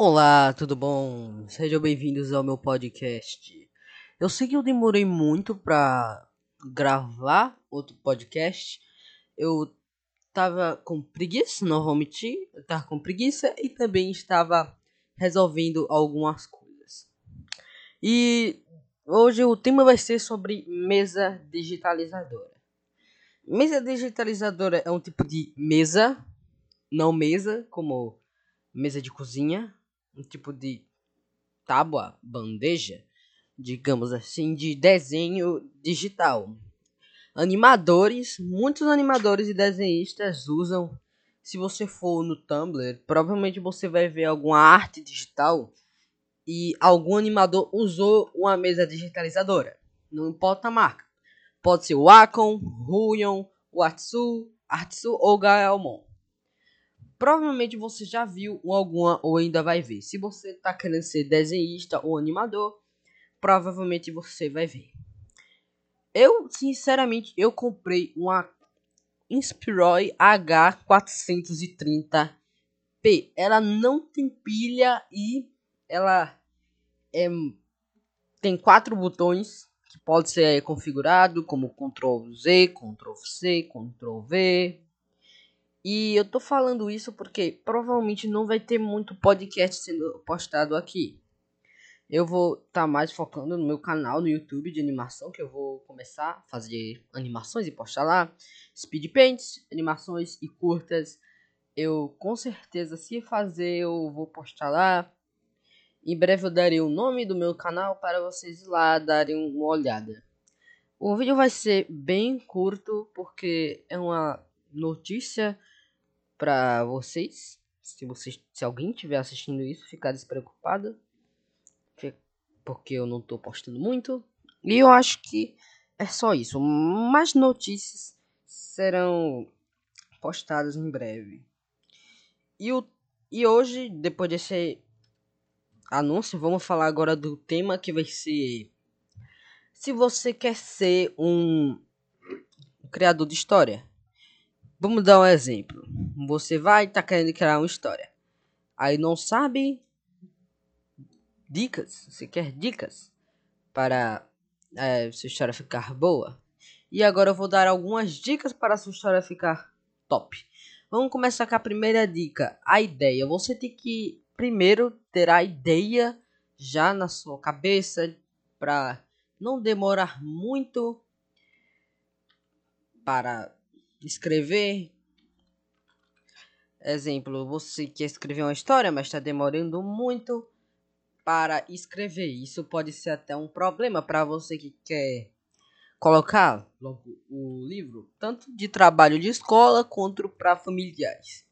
Olá, tudo bom? Sejam bem-vindos ao meu podcast. Eu sei que eu demorei muito pra gravar outro podcast. Eu tava com preguiça, não vou mentir. Eu tava com preguiça e também estava resolvendo algumas coisas. E hoje o tema vai ser sobre mesa digitalizadora. Mesa digitalizadora é um tipo de mesa, não mesa, como mesa de cozinha, um tipo de tábua, bandeja, digamos assim, de desenho digital. Animadores, muitos animadores e desenhistas usam. Se você for no Tumblr, provavelmente você vai ver alguma arte digital e algum animador usou uma mesa digitalizadora. Não importa a marca. Pode ser Wacom, Ruyon, Watsu, Artsu ou Gaelmon. Provavelmente você já viu alguma ou ainda vai ver. Se você está querendo ser desenhista ou animador, provavelmente você vai ver. Eu, sinceramente, eu comprei uma Inspiroi H430P. Ela não tem pilha e ela é, tem quatro botões que pode ser configurado como Ctrl Z, Ctrl C, Ctrl V. E eu tô falando isso porque provavelmente não vai ter muito podcast sendo postado aqui. Eu vou estar tá mais focando no meu canal no YouTube de animação, que eu vou começar a fazer animações e postar lá. Speed paints, animações e curtas. Eu com certeza se fazer eu vou postar lá. Em breve eu darei o nome do meu canal para vocês lá darem uma olhada. O vídeo vai ser bem curto porque é uma notícia para vocês. Se vocês, se alguém estiver assistindo isso, ficar despreocupado, porque eu não estou postando muito. E eu acho que é só isso. Mais notícias serão postadas em breve. E, o, e hoje, depois desse anúncio, vamos falar agora do tema que vai ser se você quer ser um criador de história. Vamos dar um exemplo. Você vai estar tá querendo criar uma história. Aí não sabe dicas. Você quer dicas para é, sua história ficar boa. E agora eu vou dar algumas dicas para sua história ficar top. Vamos começar com a primeira dica, a ideia. Você tem que primeiro ter a ideia já na sua cabeça para não demorar muito para escrever. Exemplo, você quer escrever uma história, mas está demorando muito para escrever. Isso pode ser até um problema para você que quer colocar logo o livro, tanto de trabalho de escola quanto para familiares.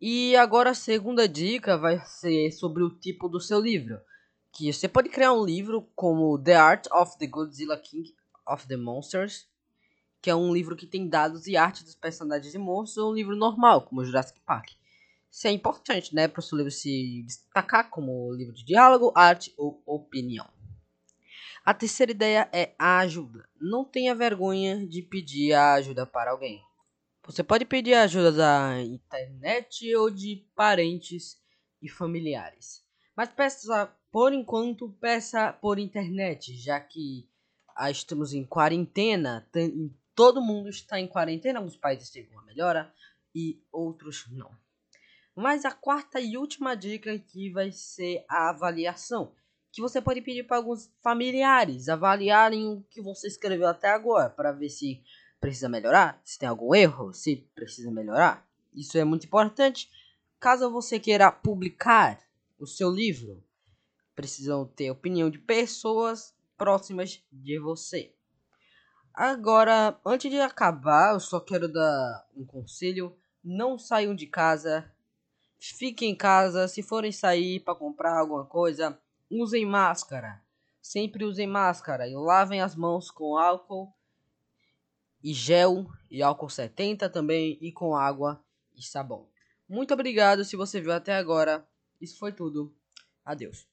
E agora a segunda dica vai ser sobre o tipo do seu livro. Que você pode criar um livro como The Art of the Godzilla King of the Monsters, que é um livro que tem dados e arte dos personagens monstros, ou um livro normal, como Jurassic Park. Isso é importante, né, para o seu livro se destacar como livro de diálogo, arte ou opinião. A terceira ideia é a ajuda. Não tenha vergonha de pedir a ajuda para alguém. Você pode pedir ajuda da internet ou de parentes e familiares. Mas peça, por enquanto, peça por internet, já que ah, estamos em quarentena, todo mundo está em quarentena, alguns países têm uma melhora e outros não. Mas a quarta e última dica aqui vai ser a avaliação, que você pode pedir para alguns familiares avaliarem o que você escreveu até agora, para ver se precisa melhorar, se tem algum erro, se precisa melhorar. Isso é muito importante. Caso você queira publicar o seu livro, precisam ter opinião de pessoas próximas de você. Agora, antes de acabar, eu só quero dar um conselho: não saiam de casa, fiquem em casa. Se forem sair para comprar alguma coisa, usem máscara. Sempre usem máscara e lavem as mãos com álcool e gel e álcool 70 também e com água e sabão. Muito obrigado se você viu até agora. Isso foi tudo. Adeus.